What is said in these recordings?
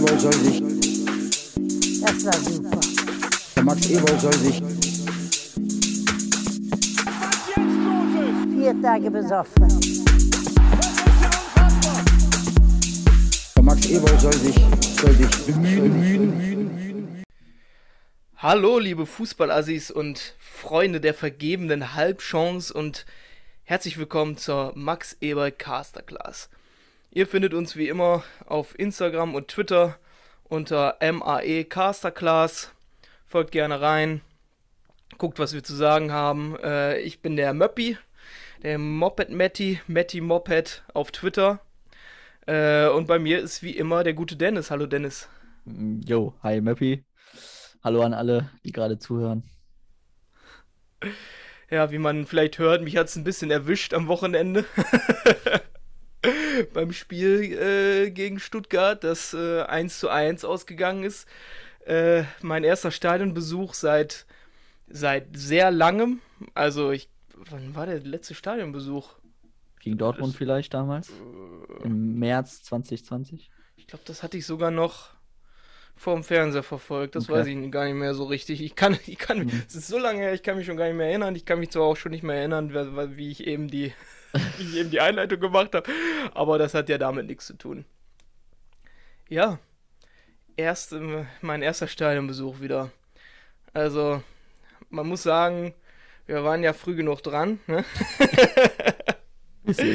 Ewald soll sich, Das war super. der Max Ewald soll sich, Vier Tage besoffen. der Max Ewald soll sich, soll sich bemühen, Hallo, liebe Fußballassis und Freunde der vergebenen Halbchance und herzlich willkommen zur Max Eber Caster Class. Ihr findet uns wie immer auf Instagram und Twitter unter MAE Caster Class. Folgt gerne rein, guckt, was wir zu sagen haben. Äh, ich bin der Möppi, der Moped Matty, Matty Moped auf Twitter. Äh, und bei mir ist wie immer der gute Dennis. Hallo Dennis. Jo, hi Möppi. Hallo an alle, die gerade zuhören. Ja, wie man vielleicht hört, mich hat es ein bisschen erwischt am Wochenende. Beim Spiel äh, gegen Stuttgart, das äh, 1 zu 1 ausgegangen ist. Äh, mein erster Stadionbesuch seit, seit sehr langem. Also, ich, wann war der letzte Stadionbesuch? Gegen Dortmund Das- vielleicht damals? Im März 2020? Ich glaube, das hatte ich sogar noch vorm Fernseher verfolgt. Das Okay. weiß ich gar nicht mehr so richtig. Ich kann, ich kann, Mhm. es ist so lange her, ich kann mich schon gar nicht mehr erinnern. Ich kann mich zwar auch schon nicht mehr erinnern, wie ich eben die, wie ich eben die Einleitung gemacht habe, aber das hat ja damit nichts zu tun. Ja, erst ähm, mein erster Stadionbesuch wieder. Also, man muss sagen, wir waren ja früh genug dran. Ne?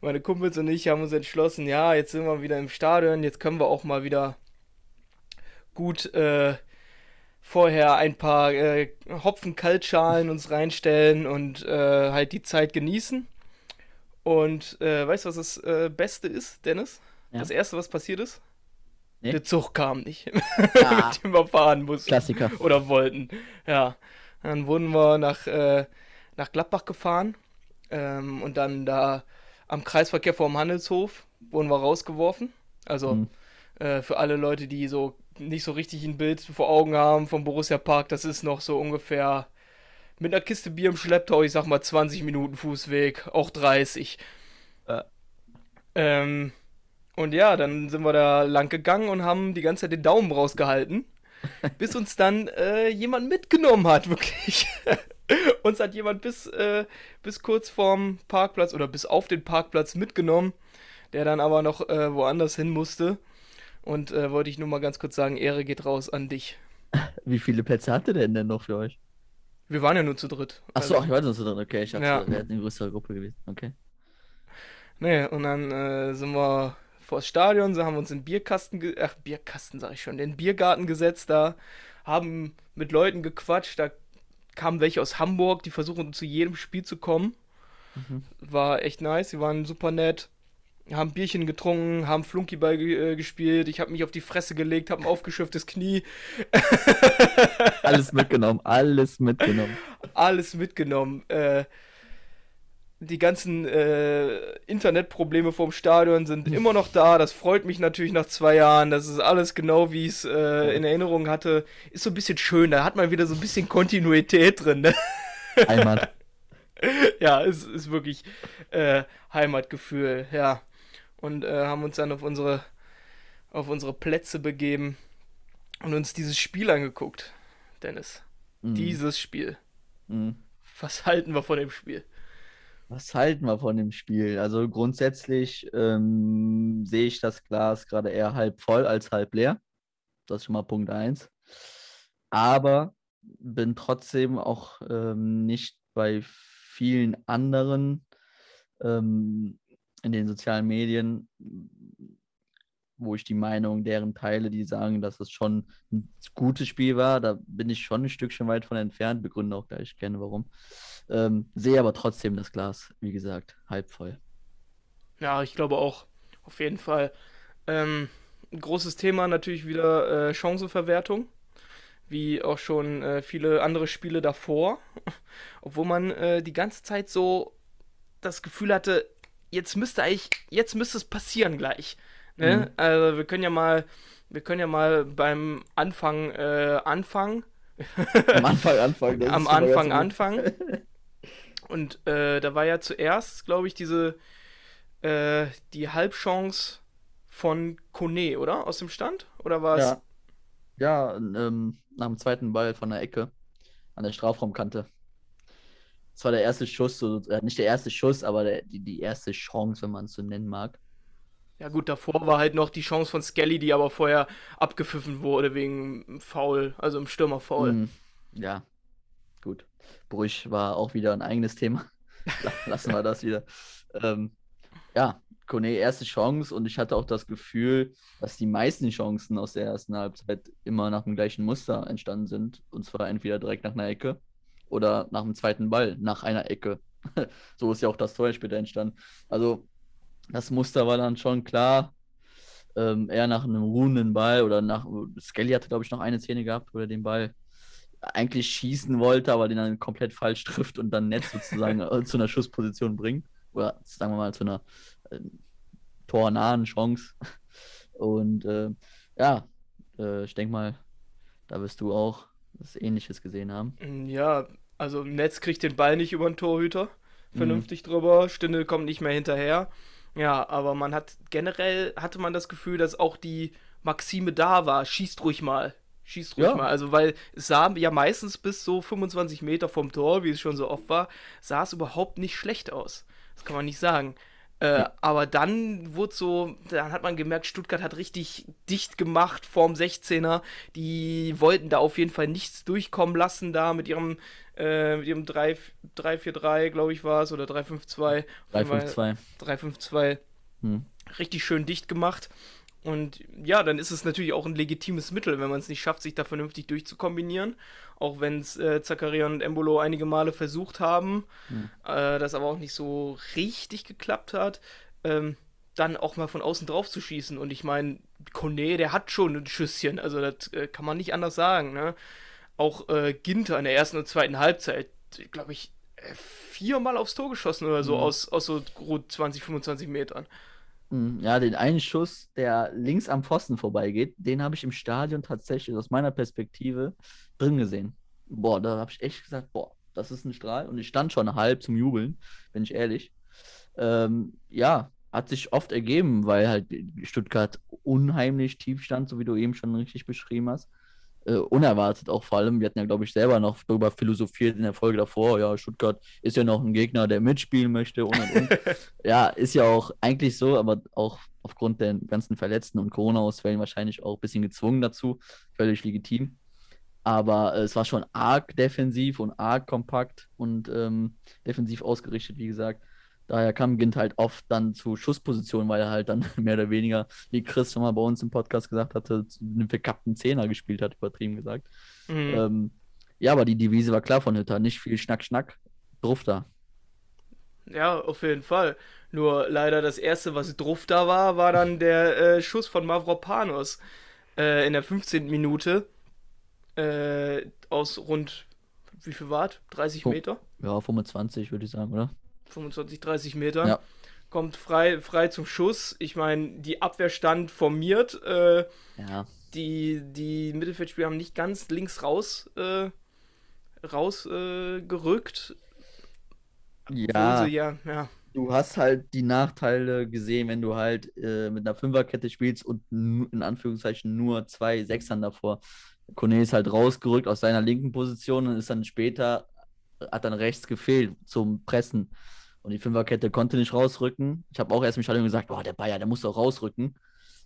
Meine Kumpels und ich haben uns entschlossen, ja, jetzt sind wir wieder im Stadion, jetzt können wir auch mal wieder gut äh, vorher ein paar äh, Hopfen-Kaltschalen uns reinstellen und äh, halt die Zeit genießen. Und äh, weißt du, was das äh, Beste ist, Dennis? Ja. Das Erste, was passiert ist? Nee. Der Zug kam nicht, Ja, mit dem wir fahren mussten Klassiker. oder wollten. Ja, dann wurden wir nach, äh, nach Gladbach gefahren ähm, und dann da am Kreisverkehr vorm Handelshof wurden wir rausgeworfen. Also Mhm. äh, für alle Leute, die so nicht so richtig ein Bild vor Augen haben vom Borussia Park, das ist noch so ungefähr mit einer Kiste Bier im Schlepptau, ich sag mal 20 Minuten Fußweg, auch 30. Ja. Ähm, und ja, dann sind wir da lang gegangen und haben die ganze Zeit den Daumen rausgehalten, bis uns dann äh, jemand mitgenommen hat, wirklich. uns hat jemand bis, äh, bis kurz vorm Parkplatz oder bis auf den Parkplatz mitgenommen, der dann aber noch äh, woanders hin musste. Und äh, wollte ich nur mal ganz kurz sagen, Ehre geht raus an dich. Wie viele Plätze hatte der denn noch für euch? Wir waren ja nur zu dritt. Achso, Also- ach, ich weiß nicht, drin. Okay, ich dachte, Ja. ja. wäre eine größere Gruppe gewesen. Okay. Nee, und dann äh, sind wir vors Stadion, so haben uns in den Bierkasten, ach, Bierkasten sag ich schon, in den Biergarten gesetzt da, haben mit Leuten gequatscht, da kamen welche aus Hamburg, die versuchen zu jedem Spiel zu kommen. Mhm. War echt nice, die waren super nett, haben Bierchen getrunken, haben Flunkyball äh, gespielt, ich habe mich auf die Fresse gelegt, habe ein aufgeschürftes Knie, Alles mitgenommen, alles mitgenommen. alles mitgenommen. Äh, die ganzen äh, Internetprobleme vom Stadion sind immer noch da. Das freut mich natürlich nach zwei Jahren. Das ist alles genau, wie ich es äh, in Erinnerung hatte. Ist so ein bisschen schön. Da hat man wieder so ein bisschen Kontinuität drin. Ne? Heimat. ja, es ist wirklich äh, Heimatgefühl. Ja. Und äh, haben uns dann auf unsere, auf unsere Plätze begeben und uns dieses Spiel angeguckt. Dennis, Mhm. dieses Spiel. Mhm. Was halten wir von dem Spiel? Was halten wir von dem Spiel? Also grundsätzlich ähm, sehe ich das Glas gerade eher halb voll als halb leer. Das ist schon mal Punkt 1. Aber bin trotzdem auch ähm, nicht bei vielen anderen ähm, in den sozialen Medien, wo ich die Meinung deren teile, die sagen, dass es schon ein gutes Spiel war. Da bin ich schon ein Stückchen weit von entfernt, begründe auch gleich gerne warum. Ähm, sehe aber trotzdem das Glas, wie gesagt, halb voll. Ja, ich glaube auch, auf jeden Fall. Ähm, großes Thema natürlich wieder äh, Chancenverwertung, wie auch schon äh, viele andere Spiele davor, obwohl man äh, die ganze Zeit so das Gefühl hatte, jetzt müsste eigentlich, jetzt müsste es passieren gleich. Ne? Mhm. Also wir können ja mal, wir können ja mal beim Anfang äh, anfangen. Am Anfang anfangen. am Anfang anfangen. Und äh, da war ja zuerst, glaube ich, diese äh, die Halbchance von Kone, oder? Aus dem Stand? Oder war es? Ja, ja ähm, nach dem zweiten Ball von der Ecke an der Strafraumkante. Das war der erste Schuss, so, äh, nicht der erste Schuss, aber der, die, die erste Chance, wenn man es so nennen mag. Ja gut, davor war halt noch die Chance von Skelly, die aber vorher abgepfiffen wurde wegen Foul, also im Stürmerfoul. Mhm. Ja, gut. Brüch war auch wieder ein eigenes Thema. Lassen wir das wieder. Ähm, ja, Kone erste Chance und ich hatte auch das Gefühl, dass die meisten Chancen aus der ersten Halbzeit immer nach dem gleichen Muster entstanden sind. Und zwar entweder direkt nach einer Ecke oder nach dem zweiten Ball, nach einer Ecke. so ist ja auch das Tor später entstanden. Also das Muster war dann schon klar. Ähm, eher nach einem ruhenden Ball oder nach. Skelly hatte, glaube ich, noch eine Szene gehabt, wo er den Ball eigentlich schießen wollte, aber den dann komplett falsch trifft und dann Netz sozusagen äh, zu einer Schussposition bringt. Oder sagen wir mal zu einer äh, tornahen Chance. Und äh, ja, äh, ich denke mal, da wirst du auch was Ähnliches gesehen haben. Ja, also Netz kriegt den Ball nicht über den Torhüter vernünftig mhm. drüber, Stindel kommt nicht mehr hinterher. Ja, aber man hat generell hatte man das Gefühl, dass auch die Maxime da war. Schießt ruhig mal. Schießt ruhig ja. mal. Also, weil es sah ja meistens bis so 25 Meter vom Tor, wie es schon so oft war, sah es überhaupt nicht schlecht aus. Das kann man nicht sagen. Äh, ja. Aber dann wurde so, dann hat man gemerkt, Stuttgart hat richtig dicht gemacht vorm 16er. Die wollten da auf jeden Fall nichts durchkommen lassen, da mit ihrem, äh, mit ihrem 3-4-3, glaube ich, war es, oder 3-5-2. 3-5-2. 3-5-2. Hm. Richtig schön dicht gemacht. Und ja, dann ist es natürlich auch ein legitimes Mittel, wenn man es nicht schafft, sich da vernünftig durchzukombinieren. Auch wenn es äh, Zakaria und Embolo einige Male versucht haben, mhm. äh, das aber auch nicht so richtig geklappt hat, ähm, dann auch mal von außen drauf zu schießen. Und ich meine, Kone, der hat schon ein Schüsschen, also das äh, kann man nicht anders sagen. Ne? Auch äh, Ginter in der ersten und zweiten Halbzeit, glaube ich, äh, viermal aufs Tor geschossen oder so mhm. aus, aus so gut 20, 25 Metern. Ja, den einen Schuss, der links am Pfosten vorbeigeht, den habe ich im Stadion tatsächlich aus meiner Perspektive drin gesehen. Boah, da habe ich echt gesagt, boah, das ist ein Strahl. Und ich stand schon halb zum Jubeln, bin ich ehrlich. Ähm, ja, hat sich oft ergeben, weil halt Stuttgart unheimlich tief stand, so wie du eben schon richtig beschrieben hast äh, unerwartet auch vor allem. Wir hatten ja, glaube ich, selber noch darüber philosophiert in der Folge davor. Ja, Stuttgart ist ja noch ein Gegner, der mitspielen möchte und und und. ja, ist ja auch eigentlich so, aber auch aufgrund der ganzen Verletzten und Corona-Ausfällen wahrscheinlich auch ein bisschen gezwungen dazu. Völlig legitim. Aber äh, es war schon arg defensiv und arg kompakt und ähm, defensiv ausgerichtet, wie gesagt. Daher kam Gint halt oft dann zu Schusspositionen, weil er halt dann mehr oder weniger, wie Chris schon mal bei uns im Podcast gesagt hatte, einen verkappten Zehner gespielt hat, übertrieben gesagt. Mhm. Ähm, ja, aber die Devise war klar von Hütter. Nicht viel Schnack, Schnack, drauf da. Ja, auf jeden Fall. Nur leider das erste, was drauf da war, war dann der äh, Schuss von Mavropanos äh, in der 15. Minute äh, aus rund, wie viel war 30 Meter? Ja, 25 würde ich sagen, oder? 25, 30 Metern. Ja. Kommt frei, frei zum Schuss. Ich meine, die Abwehr stand formiert. Äh, ja. Die, die Mittelfeldspieler haben nicht ganz links raus äh, rausgerückt. Äh, ja. ja, ja. Du hast halt die Nachteile gesehen, wenn du halt äh, mit einer Fünferkette spielst und in Anführungszeichen nur zwei Sechsern davor. Kone ist halt rausgerückt aus seiner linken Position und ist dann später, hat dann rechts gefehlt zum Pressen. Und die Fünferkette konnte nicht rausrücken. Ich habe auch erst im Stadion gesagt, boah, der Bayer, der muss doch rausrücken.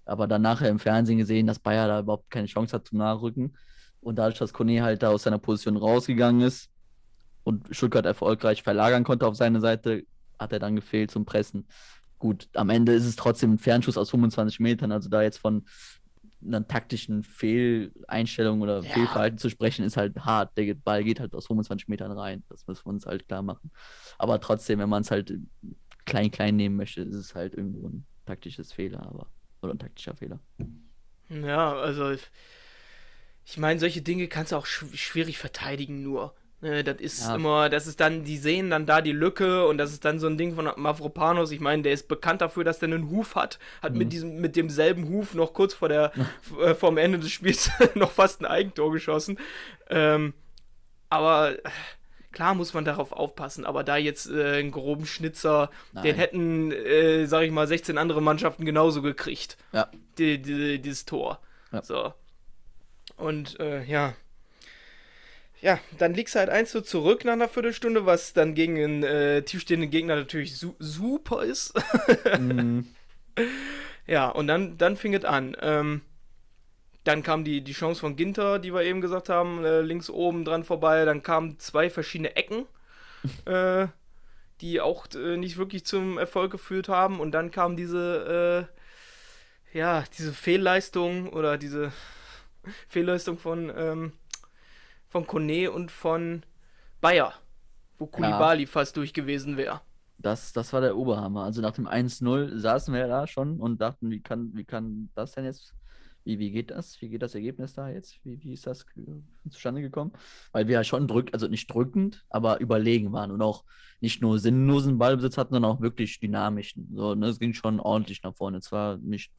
Aber dann nachher im Fernsehen gesehen, dass Bayer da überhaupt keine Chance hat zum Nachrücken. Und dadurch, dass Kone halt da aus seiner Position rausgegangen ist und Stuttgart erfolgreich verlagern konnte auf seine Seite, hat er dann gefehlt zum Pressen. Gut, am Ende ist es trotzdem ein Fernschuss aus 25 Metern. Also da jetzt von einer taktischen Fehleinstellung oder ja. Fehlverhalten zu sprechen, ist halt hart. Der Ball geht halt aus 25 Metern rein. Das müssen wir uns halt klar machen. Aber trotzdem, wenn man es halt klein, klein nehmen möchte, ist es halt irgendwo ein taktisches Fehler, aber oder ein taktischer Fehler. Ja, also ich, ich meine, solche Dinge kannst du auch sch schwierig verteidigen nur. Ne, das ist ja. immer, das ist dann, die sehen dann da die Lücke und das ist dann so ein Ding von Mavropanos. Ich meine, der ist bekannt dafür, dass der einen Huf hat, hat mhm. mit diesem, mit demselben Huf noch kurz vor der, äh, vom Ende des Spiels noch fast ein Eigentor geschossen. Ähm, aber klar muss man darauf aufpassen, aber da jetzt äh, einen groben Schnitzer, Nein. den hätten, äh, sag ich mal, 16 andere Mannschaften genauso gekriegt. Ja. Die, die, dieses Tor. Ja. So. Und äh, ja. Ja, dann liegst du halt 1 zu zurück nach einer Viertelstunde, was dann gegen einen äh, tiefstehenden Gegner natürlich su super ist. Mhm. Ja, und dann, dann fing es an. Ähm, dann kam die, die Chance von Ginter, die wir eben gesagt haben, äh, links oben dran vorbei. Dann kamen zwei verschiedene Ecken, äh, die auch äh, nicht wirklich zum Erfolg geführt haben. Und dann kam diese, äh, ja, diese Fehlleistung oder diese Fehlleistung von, ähm, von Kone und von Bayer, wo Kulibali fast durch gewesen wäre. Das, das war der Oberhammer. Also nach dem 1-0 saßen wir da schon und dachten, wie kann, wie kann das denn jetzt, wie, wie geht das? Wie geht das Ergebnis da jetzt? Wie, wie ist das zustande gekommen? Weil wir ja schon drück, also nicht drückend, aber überlegen waren und auch nicht nur sinnlosen Ballbesitz hatten, sondern auch wirklich dynamischen. So, ne, es ging schon ordentlich nach vorne. Zwar nicht,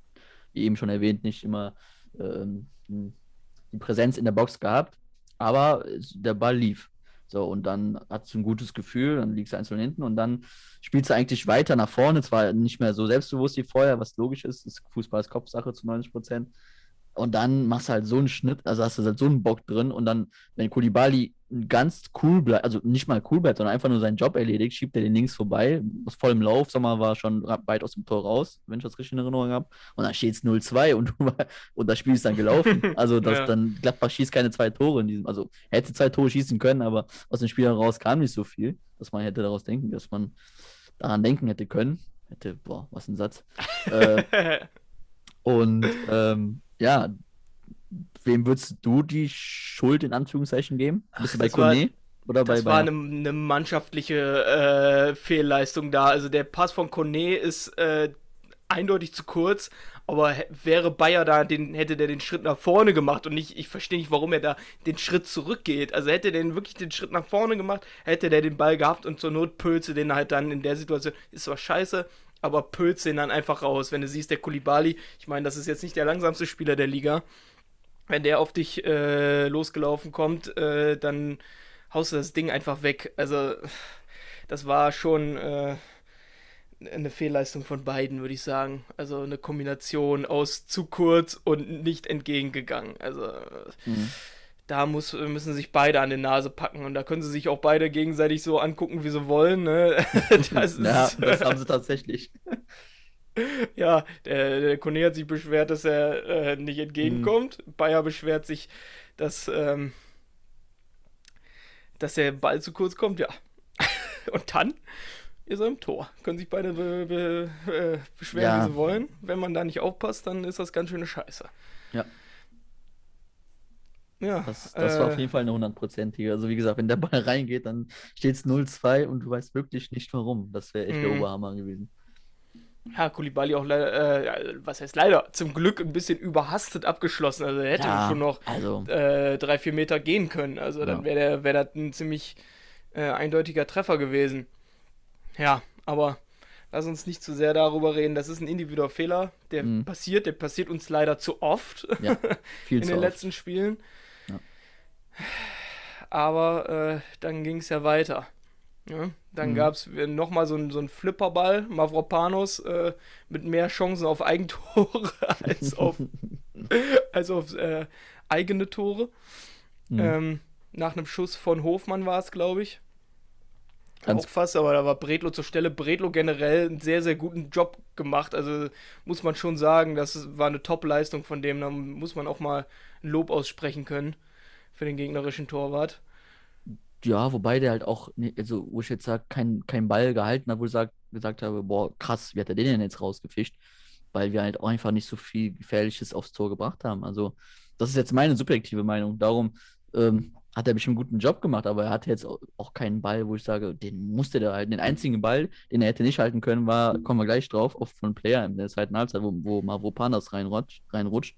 wie eben schon erwähnt, nicht immer ähm, die Präsenz in der Box gehabt, aber der Ball lief. So, und dann hast du ein gutes Gefühl, dann liegst du einzeln hinten und dann spielst du eigentlich weiter nach vorne. Zwar nicht mehr so selbstbewusst wie vorher, was logisch ist, ist Fußball ist Kopfsache zu 90 Prozent. Und dann machst du halt so einen Schnitt, also hast du halt so einen Bock drin und dann, wenn Kulibali ganz cool bleibt, also nicht mal cool bleibt, sondern einfach nur seinen Job erledigt, schiebt er den links vorbei, aus vollem Lauf, Sommer war schon weit aus dem Tor raus, wenn ich das richtig in Erinnerung habe. Und dann steht es 0-2 und, und das Spiel ist dann gelaufen. Also das Ja. dann, Gladbach schießt keine zwei Tore in diesem, also hätte zwei Tore schießen können, aber aus dem Spiel heraus kam nicht so viel, dass man hätte daraus denken, dass man daran denken hätte können. Hätte, boah, was ein Satz. äh, und ähm, ja, wem würdest du die Schuld in Anführungszeichen geben? Bist du bei war- Kone oder bei Das war Bayern? eine, eine mannschaftliche äh, Fehlleistung da. Also der Pass von Kone ist äh, eindeutig zu kurz, aber wäre Bayer da, den, hätte der den Schritt nach vorne gemacht und nicht, ich verstehe nicht, warum er da den Schritt zurückgeht. Also hätte der wirklich den Schritt nach vorne gemacht, hätte der den Ball gehabt und zur Not pölze den halt dann in der Situation. Ist zwar scheiße, aber pölze ihn dann einfach raus. Wenn du siehst, der Kulibali, ich meine, das ist jetzt nicht der langsamste Spieler der Liga. Wenn der auf dich äh, losgelaufen kommt, äh, dann haust du das Ding einfach weg. Also, das war schon äh, eine Fehlleistung von beiden, würde ich sagen. Also eine Kombination aus zu kurz und nicht entgegengegangen. Also, Mhm. Da muss, müssen sich beide an die Nase packen und da können sie sich auch beide gegenseitig so angucken, wie sie wollen. Ne? Das Ja, das haben sie tatsächlich. ja, der, der Kone hat sich beschwert, dass er äh, nicht entgegenkommt. Bayer beschwert sich, dass, ähm, dass der Ball zu kurz kommt, ja. Und dann ist er im Tor. Können sich beide be, be, äh, beschweren, Ja. wie sie wollen. Wenn man da nicht aufpasst, dann ist das ganz schöne Scheiße. Ja. Ja, Das, das war äh, auf jeden Fall eine hundertprozentige. Also wie gesagt, wenn der Ball reingeht, dann steht es 0-2 und du weißt wirklich nicht warum. Das wäre echt der Mhm. Oberhammer gewesen. Ja, Kulibali auch leider, äh, was heißt leider, zum Glück ein bisschen überhastet abgeschlossen. Also er hätte Ja, schon noch also äh, drei, vier Meter gehen können. Also dann Ja. wäre der- wär das ein ziemlich äh, eindeutiger Treffer gewesen. Ja, aber lass uns nicht zu sehr darüber reden. Das ist ein individueller Fehler, der Mhm. passiert. Der passiert uns leider zu oft ja, in den oft. letzten Spielen. Aber äh, dann ging es ja weiter. Ja, dann Mhm. gab es nochmal so einen so Flipperball, Mavropanos, äh, mit mehr Chancen auf Eigentore als auf, als auf äh, eigene Tore. Mhm. Ähm, nach einem Schuss von Hofmann war es, glaube ich. Ganz- auch fast, aber da war Bredlo zur Stelle. Bredlo generell einen sehr, sehr guten Job gemacht. Also muss man schon sagen, das war eine Top-Leistung von dem. Da muss man auch mal ein Lob aussprechen können für den gegnerischen Torwart. Ja, wobei der halt auch, ne- also wo ich jetzt sage, kein, kein Ball gehalten hat, wo ich sag, gesagt habe, boah, krass, wie hat er den denn jetzt rausgefischt? Weil wir halt auch einfach nicht so viel Gefährliches aufs Tor gebracht haben. Also, das ist jetzt meine subjektive Meinung. Darum ähm, hat er bestimmt einen guten Job gemacht, aber er hatte jetzt auch, keinen Ball, wo ich sage, den musste der halten. Den einzigen Ball, den er hätte nicht halten können, war, kommen wir gleich drauf, auf von Player in der zweiten Halbzeit, wo, wo Mavropanos reinrutscht, reinrutscht.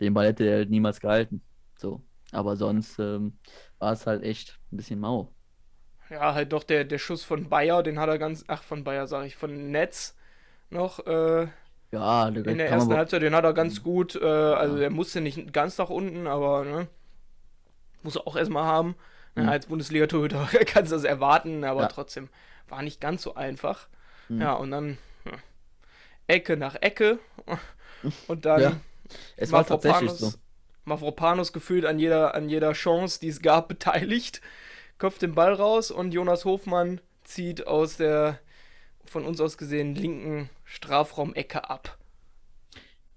Den Ball hätte er halt niemals gehalten. So. Aber sonst ähm, war es halt echt ein bisschen mau. Ja, halt doch der, der Schuss von Bayer, den hat er ganz, ach von Bayer sage ich, von Netz noch äh, Ja, da in der ersten aber- Halbzeit, den hat er ganz gut, äh, also Ja. der musste nicht ganz nach unten, aber ne, muss er auch erstmal haben. Ja, Mhm. als Bundesliga-Torhüter kannst du das erwarten, aber Ja. trotzdem war nicht ganz so einfach. Mhm. Ja, und dann Ecke nach Ecke und dann Ja, Es war tatsächlich so. Mavropanos gefühlt an jeder, an jeder Chance, die es gab, beteiligt, köpft den Ball raus und Jonas Hofmann zieht aus der von uns aus gesehen linken Strafraumecke ab.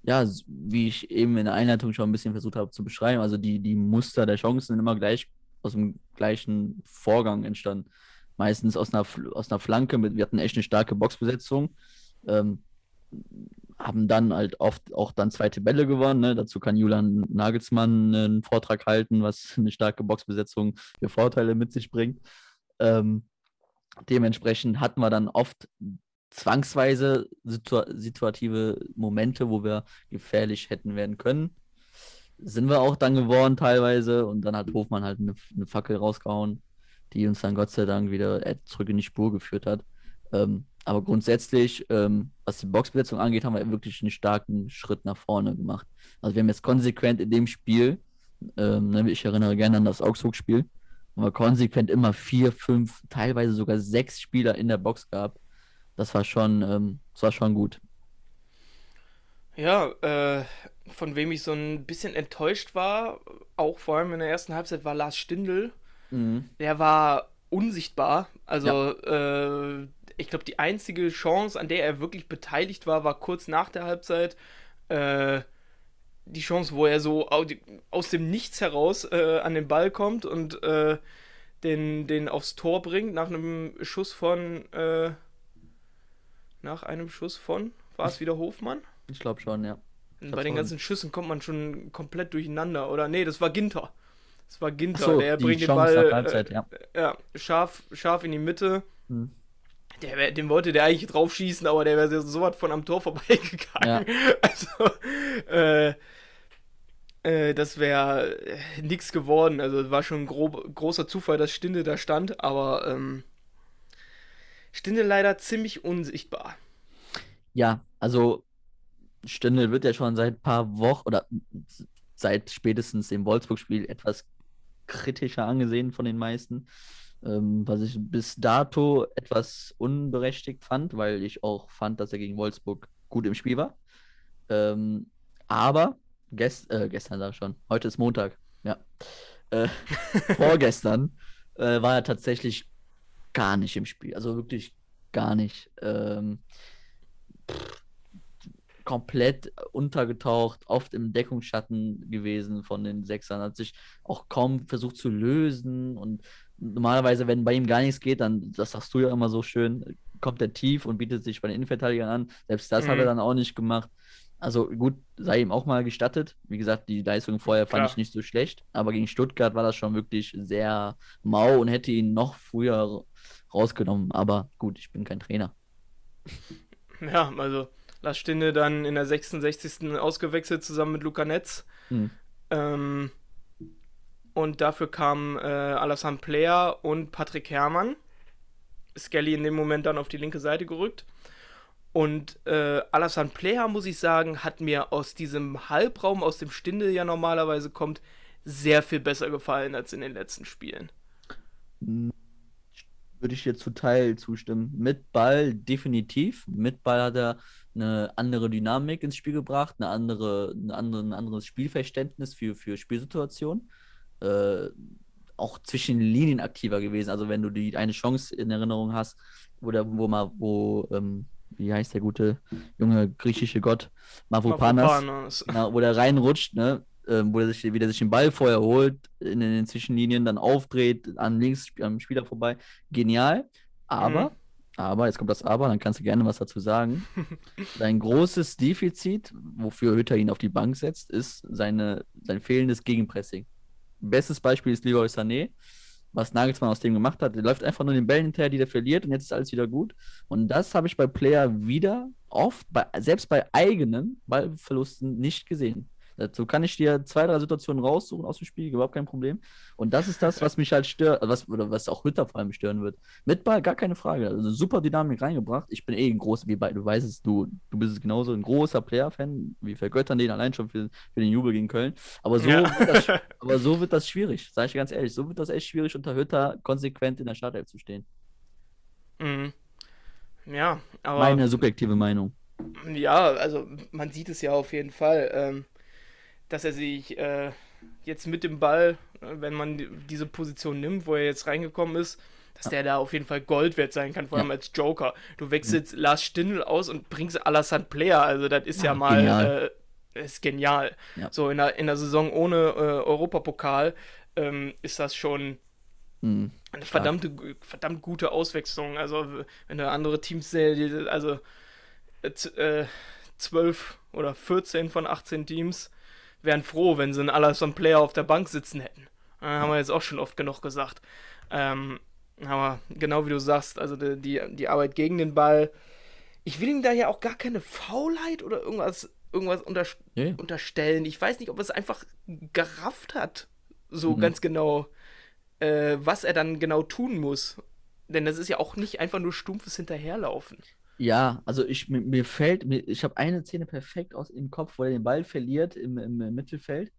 Ja, wie ich eben in der Einleitung schon ein bisschen versucht habe zu beschreiben, also die, die Muster der Chancen sind immer gleich aus dem gleichen Vorgang entstanden. Meistens aus einer, aus einer Flanke, mit, wir hatten echt eine starke Boxbesetzung, ähm, haben dann halt oft auch dann zweite Bälle gewonnen. Ne? Dazu kann Julian Nagelsmann einen Vortrag halten, was eine starke Boxbesetzung für Vorteile mit sich bringt. Ähm, dementsprechend hatten wir dann oft zwangsweise situa situative Momente, wo wir gefährlich hätten werden können. Sind wir auch dann geworden teilweise und dann hat Hofmann halt eine, eine Fackel rausgehauen, die uns dann Gott sei Dank wieder äh, zurück in die Spur geführt hat. Ähm, aber grundsätzlich, ähm, was die Boxbesetzung angeht, haben wir wirklich einen starken Schritt nach vorne gemacht. Also wir haben jetzt konsequent in dem Spiel, ähm, ne, ich erinnere gerne an das Augsburg-Spiel, haben wir konsequent immer vier, fünf, teilweise sogar sechs Spieler in der Box gehabt. Das war schon, ähm, das war schon gut. Ja, äh, von wem ich so ein bisschen enttäuscht war, auch vor allem in der ersten Halbzeit, war Lars Stindl. Der war unsichtbar. Also, äh, ich glaube, die einzige Chance, an der er wirklich beteiligt war, war kurz nach der Halbzeit. Äh, die Chance, wo er so au- aus dem Nichts heraus äh, an den Ball kommt und äh, den, den aufs Tor bringt, nach einem Schuss von. Äh, nach einem Schuss von. War es wieder Hofmann? Ich glaube schon, ja. Bei den schon. ganzen Schüssen kommt man schon komplett durcheinander. Oder nee, das war Ginter. Das war Ginter, so, der bringt den Chance Ball nach äh, Halbzeit, ja. ja, scharf, scharf in die Mitte. Hm. Der, den wollte der eigentlich drauf schießen, aber der wäre so was von am Tor vorbeigegangen. Also, äh, äh, das wäre äh, nix geworden. Also war schon ein grob, großer Zufall, dass Stinde da stand, aber ähm, Stinde leider ziemlich unsichtbar. Ja, also Stindl wird ja schon seit ein paar Wochen oder seit spätestens dem Wolfsburg-Spiel etwas kritischer angesehen von den meisten. Ähm, was ich bis dato etwas unberechtigt fand, weil ich auch fand, dass er gegen Wolfsburg gut im Spiel war. Ähm, aber gest äh, gestern sag ich schon, heute ist Montag, ja. Äh, vorgestern äh, war er tatsächlich gar nicht im Spiel. Also wirklich gar nicht. Ähm, pff, komplett untergetaucht, oft im Deckungsschatten gewesen von den Sechsern, hat sich auch kaum versucht zu lösen und normalerweise, wenn bei ihm gar nichts geht, dann, das sagst du ja immer so schön, kommt er tief und bietet sich bei den Innenverteidigern an. Selbst das hat Mhm. er dann auch nicht gemacht. Also gut, sei ihm auch mal gestattet. Wie gesagt, die Leistung vorher fand Klar. ich nicht so schlecht, aber gegen Stuttgart war das schon wirklich sehr mau und hätte ihn noch früher rausgenommen. Aber gut, ich bin kein Trainer. Ja, also Lars Stinde dann in der 66. ausgewechselt zusammen mit Luca Netz. Hm. Ähm, und dafür kamen äh, Alassane Player und Patrick Herrmann. Skelly in dem Moment dann auf die linke Seite gerückt. Und äh, Alassane Player, muss ich sagen, hat mir aus diesem Halbraum, aus dem Stinde ja normalerweise kommt, sehr viel besser gefallen als in den letzten Spielen. Würde ich dir zu Teil zustimmen. Mit Ball definitiv. Mit Ball hat er eine andere Dynamik ins Spiel gebracht, eine andere, eine andere, ein anderes Spielverständnis für, für Spielsituationen. Äh, auch zwischen den Linien aktiver gewesen. Also wenn du die eine Chance in Erinnerung hast, wo der, wo mal, wo, ähm, wie heißt der gute junge griechische Gott, Mavropanos, Mavropanos. Genau, wo der reinrutscht, ne? ähm, wo er sich wieder sich den Ball vorher holt, in den Zwischenlinien dann aufdreht, an links am Spieler vorbei. Genial. Aber, Mhm. aber, jetzt kommt das Aber, dann kannst du gerne was dazu sagen. Sein großes Defizit, wofür Hütter ihn auf die Bank setzt, ist seine, sein fehlendes Gegenpressing. Bestes Beispiel ist Leroy Sané, was Nagelsmann aus dem gemacht hat. Der läuft einfach nur den Bällen hinterher, die der verliert und jetzt ist alles wieder gut. Und das habe ich bei Player wieder oft, bei, selbst bei eigenen Ballverlusten nicht gesehen. Dazu kann ich dir zwei, drei Situationen raussuchen aus dem Spiel, überhaupt kein Problem. Und das ist das, was mich halt stört, was, oder was auch Hütter vor allem stören wird. Mit Ball, gar keine Frage. Also super Dynamik reingebracht. Ich bin eh ein großer, wie bei, du weißt es, du, du bist genauso ein großer Player-Fan. Wir vergöttern den allein schon für, für den Jubel gegen Köln. Aber so, Ja. wird das, aber so wird das schwierig, sag ich dir ganz ehrlich. So wird das echt schwierig, unter Hütter konsequent in der Startelf zu stehen. Mhm. Ja, aber. Meine subjektive Meinung. Ja, also man sieht es ja auf jeden Fall, ähm, dass er sich äh, jetzt mit dem Ball, äh, wenn man die- diese Position nimmt, wo er jetzt reingekommen ist, dass der da auf jeden Fall Gold wert sein kann, vor allem Ja. als Joker. Du wechselst Lars Stindl aus und bringst Alassane Player, also das ist ja, Ja, mal genial. äh, ist genial. Ja. So in der, in der Saison ohne äh, Europapokal ähm, ist das schon Hm. eine verdammte, verdammt gute Auswechslung. Also, wenn du andere Teams also äh, z- äh, 12 oder 14 von 18 Teams wären froh, wenn sie einen Alassane Player auf der Bank sitzen hätten. Äh, haben wir jetzt auch schon oft genug gesagt. Ähm, aber genau wie du sagst, also die, die, die Arbeit gegen den Ball. Ich will ihm da ja auch gar keine Faulheit oder irgendwas, irgendwas unter, Ja. unterstellen. Ich weiß nicht, ob er es einfach gerafft hat, so Mhm. ganz genau, äh, was er dann genau tun muss. Denn das ist ja auch nicht einfach nur stumpfes Hinterherlaufen. Ja, also ich, mir, mir fällt, mir, ich habe eine Szene perfekt aus im Kopf, wo er den Ball verliert im, im, Mittelfeld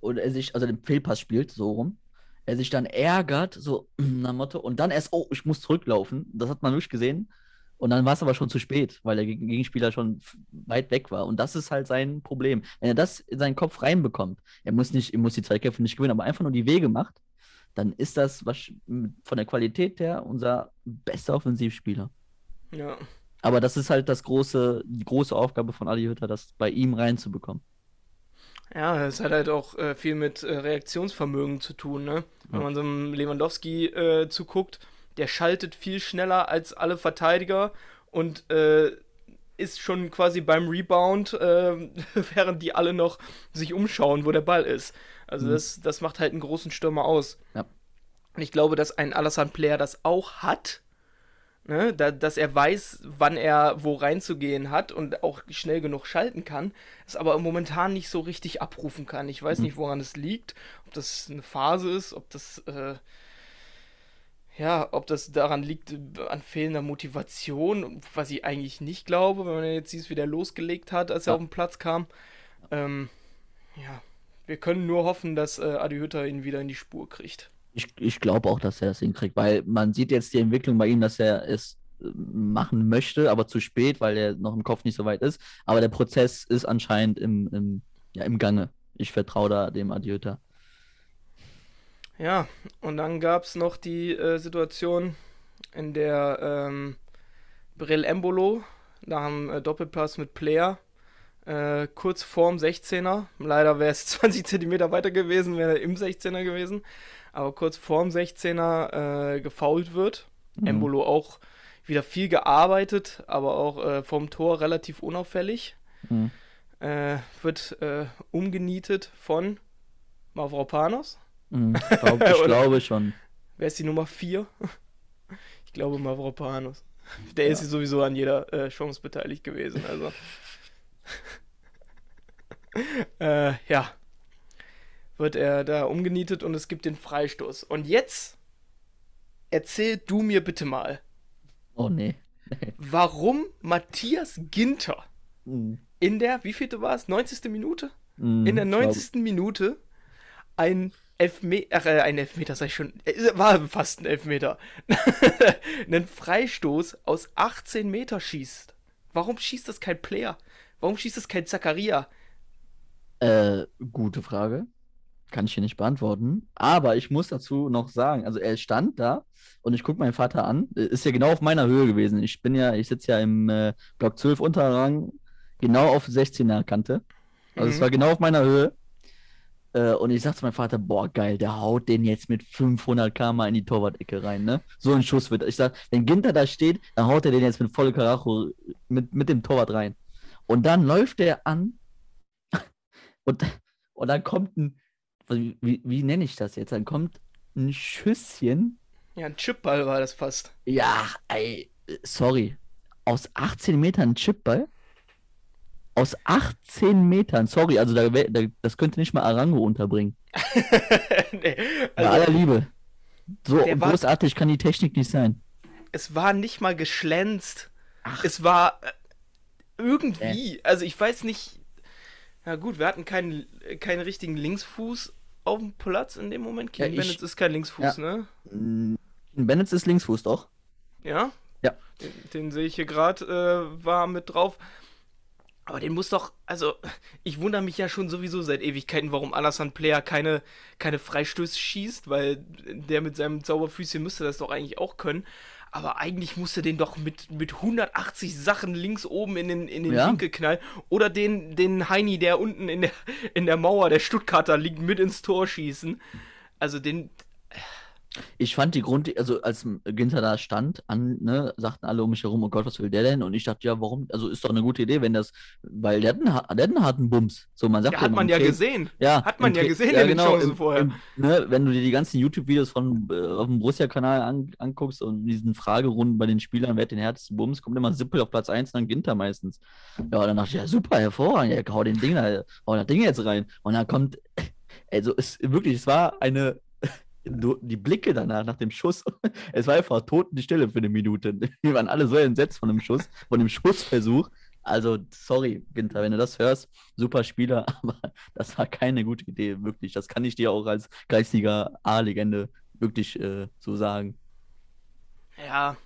und er sich, also den Fehlpass spielt, so rum. Er sich dann ärgert, so nach Motto, und dann erst, oh, ich muss zurücklaufen. Das hat man wirklich gesehen. Und dann war es aber schon zu spät, weil der Geg- Gegenspieler schon weit weg war. Und das ist halt sein Problem. Wenn er das in seinen Kopf reinbekommt, er muss nicht, er muss die Zweikämpfe nicht gewinnen, aber einfach nur die Wege macht, dann ist das was, von der Qualität her unser bester Offensivspieler. Ja. Aber das ist halt das große, die große Aufgabe von Adi Hütter, das bei ihm reinzubekommen. Ja, es hat halt auch äh, viel mit äh, Reaktionsvermögen zu tun, ne? Wenn Ja. man so einem Lewandowski äh, zuguckt, der schaltet viel schneller als alle Verteidiger und äh, ist schon quasi beim Rebound, äh, während die alle noch sich umschauen, wo der Ball ist. Also Mhm. das, das macht halt einen großen Stürmer aus. Ja. Und ich glaube, dass ein Alassane Player das auch hat, ne? da, dass er weiß, wann er wo reinzugehen hat und auch schnell genug schalten kann, es aber momentan nicht so richtig abrufen kann. Ich weiß Mhm. nicht, woran es liegt, ob das eine Phase ist, ob das äh, ja, ob das daran liegt, an fehlender Motivation, was ich eigentlich nicht glaube, wenn man jetzt sieht, wie der losgelegt hat, als er Ja. auf den Platz kam. Ähm, ja, wir können nur hoffen, dass äh, Adi Hütter ihn wieder in die Spur kriegt. Ich, ich glaube auch, dass er es hinkriegt, weil man sieht jetzt die Entwicklung bei ihm, dass er es äh, machen möchte, aber zu spät, weil er noch im Kopf nicht so weit ist. Aber der Prozess ist anscheinend im, im, ja, im Gange. Ich vertraue da dem Hütter. Ja, und dann gab es noch die äh, Situation, in der ähm, Brill Embolo nach dem äh, Doppelpass mit Player äh, kurz vorm 16er, leider wäre es 20 Zentimeter weiter gewesen, wäre er im 16er gewesen, aber kurz vorm 16er äh, gefoult wird. Mhm. Embolo auch wieder viel gearbeitet, aber auch äh, vom Tor relativ unauffällig. Mhm. Äh, wird äh, umgenietet von Mavropanos. Mhm. Ich, glaub, ich glaube schon. Wer ist die Nummer 4? Ich glaube Mavropanos. Der ist sowieso an jeder äh, Chance beteiligt gewesen, also. äh, ja. Wird er da umgenietet und es gibt den Freistoß. Und jetzt erzähl du mir bitte mal, Oh nee. warum Matthias Ginter Mhm. in der, wie vielte war es? 90. Minute? Mhm, in der ich glaub- 90. Minute ein Elfmeter, ach, äh, ein Elfmeter, sag ich schon, äh, war fast ein Elfmeter, einen Freistoß aus 18 Meter schießt. Warum schießt das kein Player? Warum schießt das kein Zakaria? Äh, gute Frage. Kann ich hier nicht beantworten. Aber ich muss dazu noch sagen, also er stand da und ich gucke meinen Vater an. Äh, Ist ja genau auf meiner Höhe gewesen. Ich bin ja, ich sitze ja im äh, Block 12 Unterrang, genau auf 16er Kante. Also es Mhm. war genau auf meiner Höhe. Äh, und ich sag zu meinem Vater, boah, geil, der haut den jetzt mit 500 km in die Torwart-Ecke rein, ne? So ein Schuss wird. Ich sag, wenn Ginter da steht, dann haut er den jetzt mit volle Karacho mit, mit dem Torwart rein. Und dann läuft der an und, und dann kommt ein, wie, wie, wie nenne ich das jetzt? Dann kommt ein Schüsschen. Ja, ein Chipball war das fast. Ja, ey, sorry. Aus 18 Metern ein Chipball? Aus 18 Metern, sorry, also da, da, das könnte nicht mal Arango unterbringen. nee, Bei also, aller Liebe. So Der war- großartig kann die Technik nicht sein. es war nicht mal geschlänzt. Es war äh, irgendwie, also ich weiß nicht. Na gut, wir hatten keinen, keinen richtigen Linksfuß auf dem Platz in dem Moment. Ja, Keen ich- Bennett ist kein Linksfuß, ne? Mm, Bennett ist Linksfuß, doch? Ja? Ja. Den, den sehe ich hier gerade, äh, war mit drauf. Aber den muss doch, also, ich wundere mich ja schon sowieso seit Ewigkeiten, warum Alassane Player keine, keine Freistöße schießt, weil der mit seinem Zauberfüßchen müsste das doch eigentlich auch können. Aber eigentlich musste den doch mit, mit 180 Sachen links oben in den, in den Ja. Winkel knallen. Oder den, den Heini, der unten in der, in der Mauer der Stuttgarter liegt, mit ins Tor schießen. Also den, Ich fand die Grund, also als Ginter da stand, an, ne, sagten alle um mich herum, oh Gott, was will der denn? Und ich dachte, ja, warum? Also ist doch eine gute Idee, wenn das, weil der hat einen, har- der hat einen harten Bums. So, man sagt ja, hat man ja gesehen. Ja, Hat man ja gesehen in den Chancen im, vorher. Im, ne, wenn du dir die ganzen YouTube-Videos von äh, auf dem Borussia-Kanal an, anguckst und diesen Fragerunden bei den Spielern, wer hat den härtesten Bums, kommt immer Sippel auf Platz 1 und dann Ginter meistens. Ja, dann dachte ich, ja, super, hervorragend, ja, hau den Ding da, hau das Ding jetzt rein. Und dann kommt, also es wirklich, es war eine, du- die Blicke danach, nach dem Schuss, es war einfach Totenstille für eine Minute. Wir waren alle so entsetzt von dem Schuss, von dem Schussversuch. Also, sorry, Ginter, wenn du das hörst, super Spieler, aber das war keine gute Idee, wirklich. Das kann ich dir auch als Kreisliga A-Legende wirklich äh, so sagen. Ja,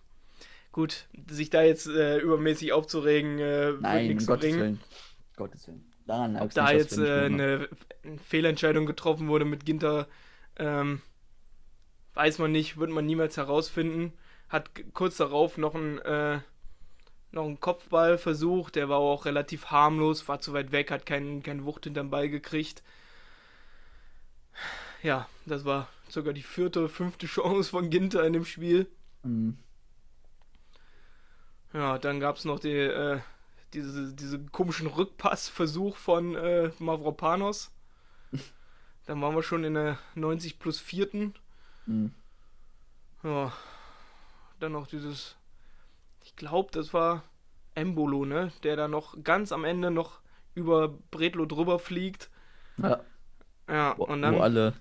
gut, sich da jetzt äh, übermäßig aufzuregen, äh, Nein, nichts Gottes bringen. Willen. Gottes Willen. Daran Ob da nicht, jetzt äh, eine Fehlentscheidung getroffen wurde mit Ginter, ähm, weiß man nicht, wird man niemals herausfinden. Hat kurz darauf noch ein äh, noch einen Kopfball versucht, der war auch relativ harmlos, war zu weit weg, hat keinen keinen Wucht hinterm Ball gekriegt. Ja, das war sogar die vierte, fünfte Chance von Ginter in dem Spiel. Mhm. Ja, dann gab es noch die, äh, diese, diese komischen Rückpassversuch von äh, Mavropanos. Dann waren wir schon in der 90 plus vierten. Mhm. Ja, dann noch dieses, ich glaube, das war Embolo, ne? Der da noch ganz am Ende noch über Bredlo drüber fliegt. Ja, Ja, wo, und wo dann, alle,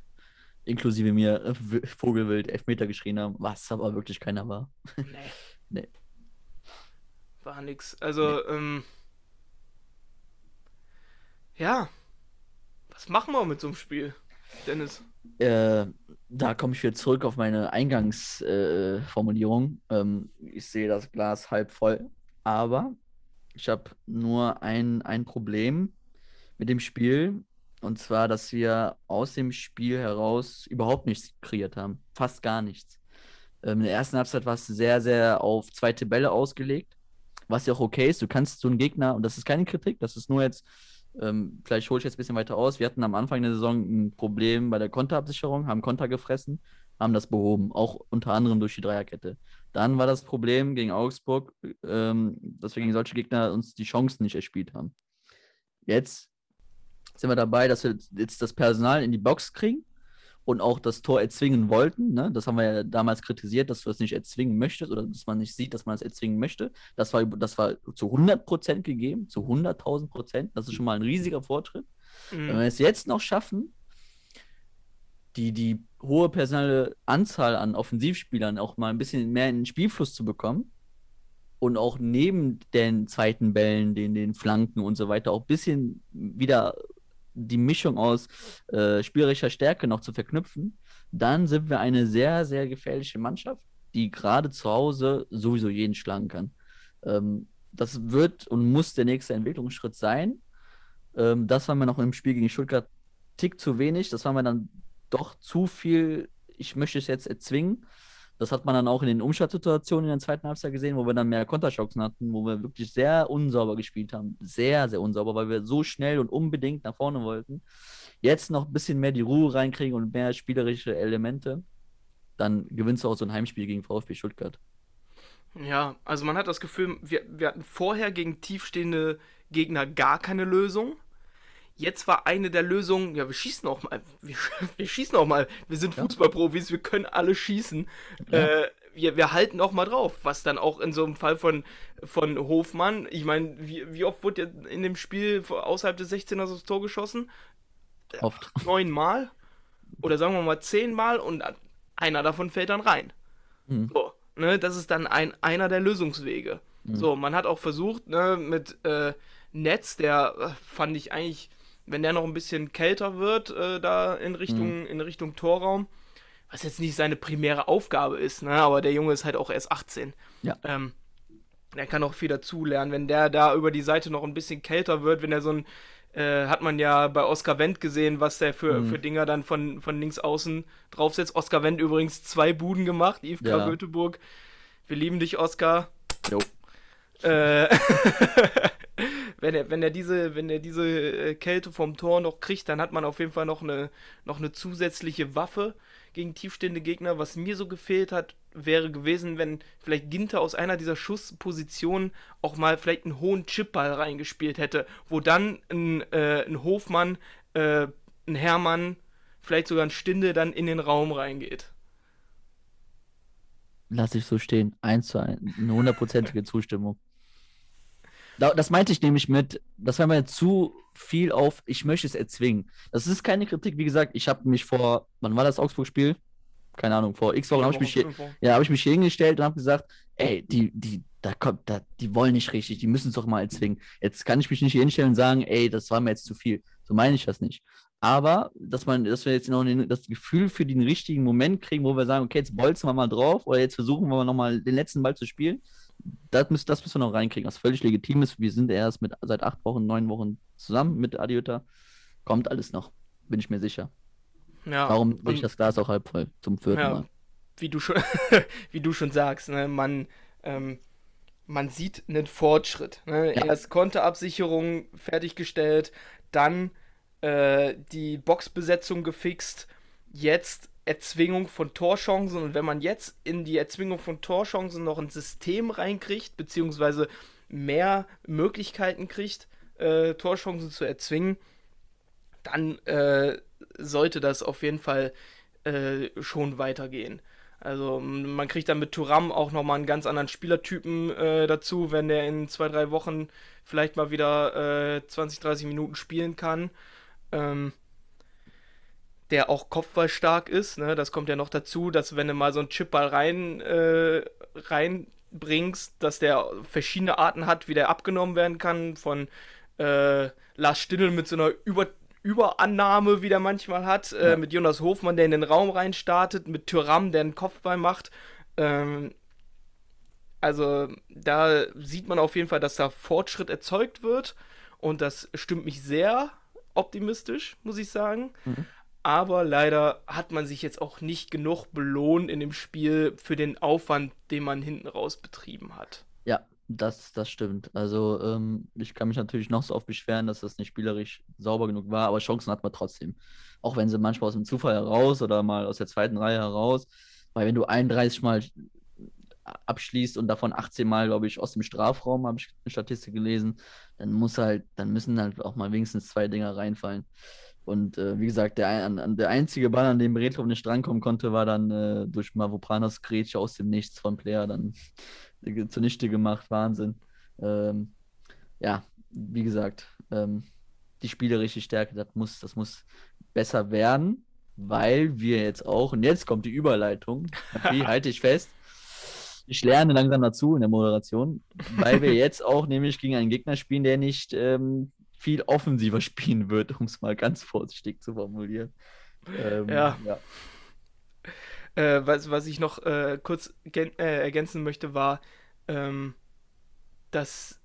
inklusive mir, Vogelwild Elfmeter geschrien haben, was aber wirklich keiner war. nee. Nee. War nix. Also, ähm, ja, was machen wir mit so einem Spiel, Dennis? Äh, da komme ich wieder zurück auf meine Eingangsformulierung. Äh, ähm, ich sehe das Glas halb voll, aber ich habe nur ein, ein Problem mit dem Spiel. Und zwar, dass wir aus dem Spiel heraus überhaupt nichts kreiert haben. Fast gar nichts. Ähm, in der ersten Halbzeit war es sehr, sehr auf zweite Bälle ausgelegt. Was ja auch okay ist. Du kannst so einen Gegner, und das ist keine Kritik, das ist nur jetzt ähm, vielleicht hole ich jetzt ein bisschen weiter aus. Wir hatten am Anfang der Saison ein Problem bei der Konterabsicherung, haben Konter gefressen, haben das behoben, auch unter anderem durch die Dreierkette. Dann war das Problem gegen Augsburg, ähm, dass wir gegen solche Gegner uns die Chancen nicht erspielt haben. Jetzt sind wir dabei, dass wir jetzt das Personal in die Box kriegen und auch das Tor erzwingen wollten. Ne? Das haben wir ja damals kritisiert, dass du das nicht erzwingen möchtest oder dass man nicht sieht, dass man es erzwingen möchte. Das war, das war zu 100% gegeben, zu 100.000 Prozent. Das ist schon mal ein riesiger Fortschritt. Wenn wir Mhm. es jetzt noch schaffen, die, die hohe personelle Anzahl an Offensivspielern auch mal ein bisschen mehr in den Spielfluss zu bekommen und auch neben den zweiten Bällen, den, den Flanken und so weiter auch ein bisschen wieder die Mischung aus äh, spielerischer Stärke noch zu verknüpfen, dann sind wir eine sehr, sehr gefährliche Mannschaft, die gerade zu Hause sowieso jeden schlagen kann. Ähm, das wird und muss der nächste Entwicklungsschritt sein. Ähm, das war mir noch im Spiel gegen Stuttgart tick zu wenig. Das war mir dann doch zu viel. Ich möchte es jetzt erzwingen. Das hat man dann auch in den Umschaltsituationen in der zweiten Halbzeit gesehen, wo wir dann mehr Konterchancen hatten, wo wir wirklich sehr unsauber gespielt haben. Sehr, sehr unsauber, weil wir so schnell und unbedingt nach vorne wollten. Jetzt noch ein bisschen mehr die Ruhe reinkriegen und mehr spielerische Elemente. Dann gewinnst du auch so ein Heimspiel gegen VfB Stuttgart. Ja, also man hat das Gefühl, wir, wir hatten vorher gegen tiefstehende Gegner gar keine Lösung. Jetzt war eine der Lösungen, ja, wir schießen auch mal. Wir, wir schießen auch mal. Wir sind Ja. Fußballprofis, wir können alle schießen. Ja. Äh, wir, wir halten auch mal drauf, was dann auch in so einem Fall von, von Hofmann, ich meine, wie, wie oft wurde in dem Spiel außerhalb des 16ers aufs Tor geschossen? Oft. Neunmal? Oder sagen wir mal zehnmal und einer davon fällt dann rein. Mhm. So, ne, das ist dann ein, einer der Lösungswege. Mhm. So, man hat auch versucht, ne, mit äh, Netz, der äh, fand ich eigentlich, wenn der noch ein bisschen kälter wird, äh, da in Richtung, in Richtung Torraum, was jetzt nicht seine primäre Aufgabe ist, ne, aber der Junge ist halt auch erst 18. Ja. Ähm, der kann auch viel dazulernen. Wenn der da über die Seite noch ein bisschen kälter wird, wenn er so ein, äh, hat man ja bei Oscar Wendt gesehen, was der für, Mhm. für Dinger dann von, von links außen draufsetzt. Oscar Wendt übrigens zwei Buden gemacht, IFK Ja. Göteborg. Wir lieben dich, Oscar. Jo. Äh, wenn er, wenn er diese, wenn er diese äh, Kälte vom Tor noch kriegt, dann hat man auf jeden Fall noch eine, noch eine zusätzliche Waffe gegen tiefstehende Gegner. Was mir so gefehlt hat, wäre gewesen, wenn vielleicht Ginter aus einer dieser Schusspositionen auch mal vielleicht einen hohen Chipball reingespielt hätte, wo dann ein, äh, ein Hofmann, äh, ein Hermann, vielleicht sogar ein Stinde dann in den Raum reingeht. Lass ich so stehen. Eins zu eins. Eine hundertprozentige Zustimmung. Da, das meinte ich nämlich mit, das war mir zu viel auf, ich möchte es erzwingen. Das ist keine Kritik, wie gesagt, ich habe mich vor, wann war das Augsburg-Spiel? Keine Ahnung, vor x Wochen habe ich mich hier, ja, habe ich mich hier hingestellt und habe gesagt, ey, die, die, da kommt, da, die wollen nicht richtig, die müssen es doch mal erzwingen. Jetzt kann ich mich nicht hier hinstellen und sagen, ey, das war mir jetzt zu viel. So meine ich das nicht. Aber, dass man, dass wir jetzt noch den, das Gefühl für den richtigen Moment kriegen, wo wir sagen, okay, jetzt bolzen wir mal drauf oder jetzt versuchen wir nochmal den letzten Ball zu spielen, das, müssen, das müssen wir noch reinkriegen, was völlig legitim ist. Wir sind erst mit, seit acht Wochen, neun Wochen zusammen mit Adiota. Kommt alles noch, bin ich mir sicher. Ja, Warum sehe ich das Glas auch halb voll zum vierten Ja, Mal? wie du schon, wie du schon sagst, ne, man, ähm, man sieht einen Fortschritt. Ne? Ja. Erst Konterabsicherung fertiggestellt, dann äh, die Boxbesetzung gefixt, jetzt Erzwingung von Torchancen und wenn man jetzt in die Erzwingung von Torchancen noch ein System reinkriegt, beziehungsweise mehr Möglichkeiten kriegt, äh, Torchancen zu erzwingen, dann äh, sollte das auf jeden Fall äh, schon weitergehen. Also man kriegt dann mit Turam auch nochmal einen ganz anderen Spielertypen äh, dazu, wenn der in zwei, drei Wochen vielleicht mal wieder äh, 20, 30 Minuten spielen kann. Ähm, der auch kopfballstark ist, ne? Das kommt ja noch dazu, dass wenn du mal so einen Chipball rein, äh, reinbringst, dass der verschiedene Arten hat, wie der abgenommen werden kann, von äh, Lars Stindl mit so einer Über Überannahme, wie der manchmal hat, äh, Ja. mit Jonas Hofmann, der in den Raum reinstartet, mit Tyram, der einen Kopfball macht. Ähm, also da sieht man auf jeden Fall, dass da Fortschritt erzeugt wird und das stimmt mich sehr optimistisch, muss ich sagen. Mhm. Aber leider hat man sich jetzt auch nicht genug belohnt in dem Spiel für den Aufwand, den man hinten raus betrieben hat. Ja, das, das stimmt. Also, ähm, ich kann mich natürlich noch so oft beschweren, dass das nicht spielerisch sauber genug war, aber Chancen hat man trotzdem. Auch wenn sie manchmal aus dem Zufall heraus oder mal aus der zweiten Reihe heraus, weil wenn du 31 Mal abschließt und davon 18 Mal, glaube ich, aus dem Strafraum, habe ich eine Statistik gelesen, dann muss halt, dann müssen halt auch mal wenigstens zwei Dinger reinfallen. Und äh, wie gesagt, der, an, der einzige Ball, an dem Retrov nicht drankommen konnte, war dann äh, durch Mavropanos Grätsche aus dem Nichts von Player dann zunichte gemacht. Wahnsinn. Ähm, ja, wie gesagt, ähm, die spielerische Stärke, das muss, das muss besser werden, weil wir jetzt auch, und jetzt kommt die Überleitung, die halte ich fest. Ich lerne langsam dazu in der Moderation, weil wir jetzt auch nämlich gegen einen Gegner spielen, der nicht ähm, viel offensiver spielen wird, um es mal ganz vorsichtig zu formulieren. Ähm, Ja. ja. Äh, was, was ich noch äh, kurz äh, ergänzen möchte, war, ähm, dass